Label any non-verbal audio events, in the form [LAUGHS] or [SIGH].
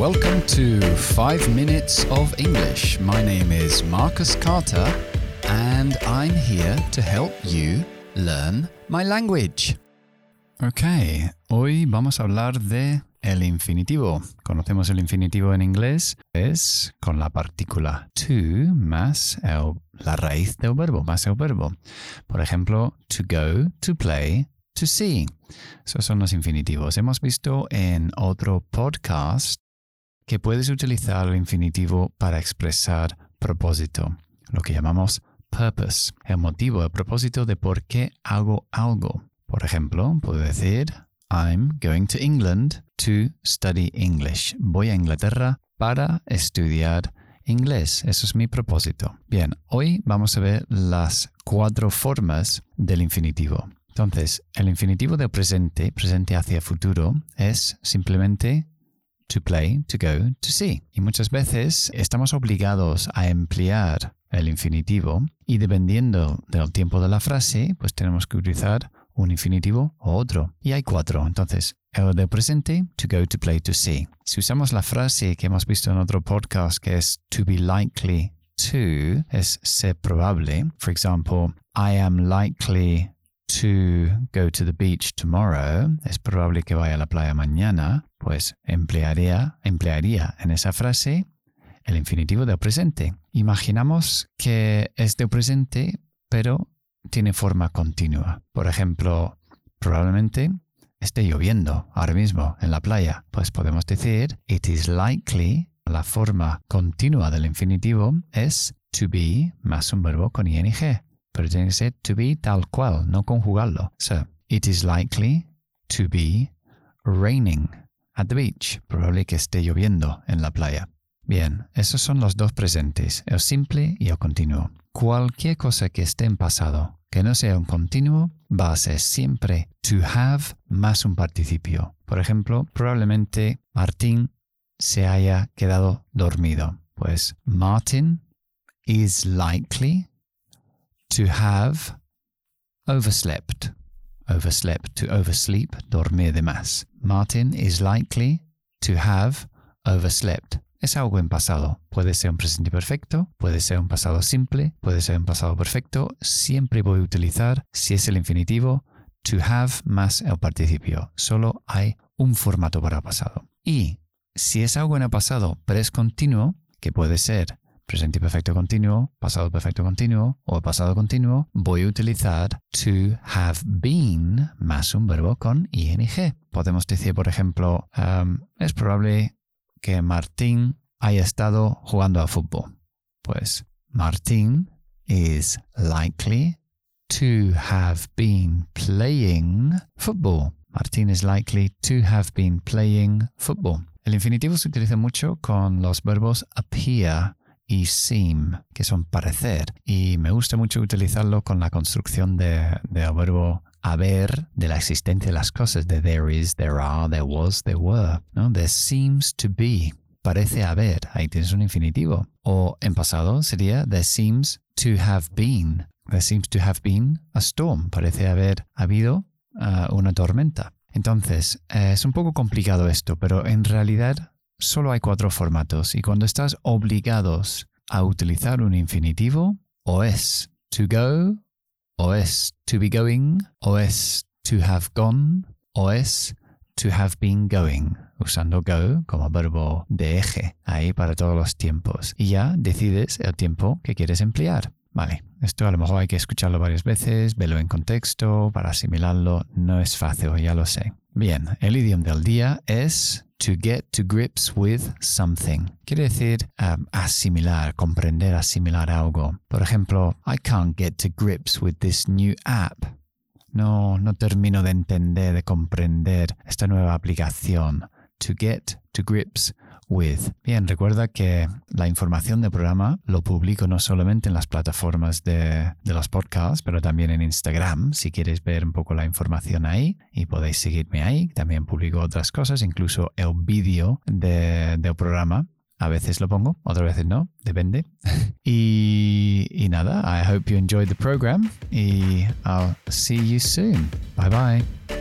Welcome to 5 Minutes of English. My name is Marcus Carter, and I'm here to help you learn my language. Ok, hoy vamos a hablar de el infinitivo. Conocemos el infinitivo en inglés, es con la partícula to más la raíz del verbo, más el verbo. Por ejemplo, to go, to play, to see. Esos son los infinitivos. Hemos visto en otro podcast que puedes utilizar el infinitivo para expresar propósito, lo que llamamos purpose, el motivo, el propósito de por qué hago algo. Por ejemplo, puedo decir, I'm going to England to study English. Voy a Inglaterra para estudiar inglés. Eso es mi propósito. Bien, hoy vamos a ver las cuatro formas del infinitivo. Entonces, el infinitivo del presente, presente hacia futuro, es simplemente to play, to go, to see. Y muchas veces estamos obligados a emplear el infinitivo y dependiendo del tiempo de la frase, pues tenemos que utilizar un infinitivo o otro. Y hay cuatro. Entonces, el de presente, to go, to play, to see. Si usamos la frase que hemos visto en otro podcast que es to be likely to, es ser probable. For example, I am likely to go to the beach tomorrow. Es probable que vaya a la playa mañana. Pues emplearía, emplearía en esa frase el infinitivo del presente. Imaginamos que es del presente, pero tiene forma continua. Por ejemplo, probablemente esté lloviendo ahora mismo en la playa. Pues podemos decir, it is likely, la forma continua del infinitivo es to be más un verbo con ing. Pero tiene que ser to be tal cual, no conjugarlo. So, it is likely to be raining at the beach. Probable que esté lloviendo en la playa. Bien, esos son los dos presentes, el simple y el continuo. Cualquier cosa que esté en pasado, que no sea un continuo, va a ser siempre to have más un participio. Por ejemplo, probablemente Martín se haya quedado dormido. Pues Martin is likely to have overslept. Overslept, to oversleep, dormir de más. Martin is likely to have overslept es algo en pasado. Puede ser un presente perfecto, puede ser un pasado simple, puede ser un pasado perfecto. Siempre voy a utilizar, si es el infinitivo, to have más el participio. Solo hay un formato para pasado. Y si es algo en el pasado, pero es continuo, que puede ser presente perfecto continuo, pasado perfecto continuo o pasado continuo, voy a utilizar to have been más un verbo con ing. Podemos decir, por ejemplo, um, es probable que Martín haya estado jugando a fútbol. Pues Martín is likely to have been playing football. Martín is likely to have been playing football. El infinitivo se utiliza mucho con los verbos appear y seem, que son parecer. Y me gusta mucho utilizarlo con la construcción del de verbo haber de la existencia de las cosas, de there is, there are, there was, there were. ¿no? There seems to be, parece haber, ahí tienes un infinitivo. O en pasado sería there seems to have been. There seems to have been a storm, parece haber habido uh, una tormenta. Entonces, eh, es un poco complicado esto, pero en realidad solo hay cuatro formatos y cuando estás obligados a utilizar un infinitivo, o es to go, o es to be going, o es to have gone, o es to have been going, usando go como verbo de eje ahí para todos los tiempos. Y ya decides el tiempo que quieres emplear. Vale, esto a lo mejor hay que escucharlo varias veces, verlo en contexto, para asimilarlo, no es fácil, ya lo sé. Bien, el idioma del día es to get to grips with something. Quiere decir um, asimilar, comprender, asimilar algo. Por ejemplo, I can't get to grips with this new app. No, no termino de entender, de comprender esta nueva aplicación. To get to grips with. Bien, recuerda que la información del programa lo publico no solamente en las plataformas de, los podcasts, pero también en Instagram, si quieres ver un poco la información ahí y podéis seguirme ahí. También publico otras cosas, incluso el vídeo del programa. A veces lo pongo, otras veces no, depende. [LAUGHS] y, y nada, I hope you enjoyed the program y I'll see you soon. Bye bye.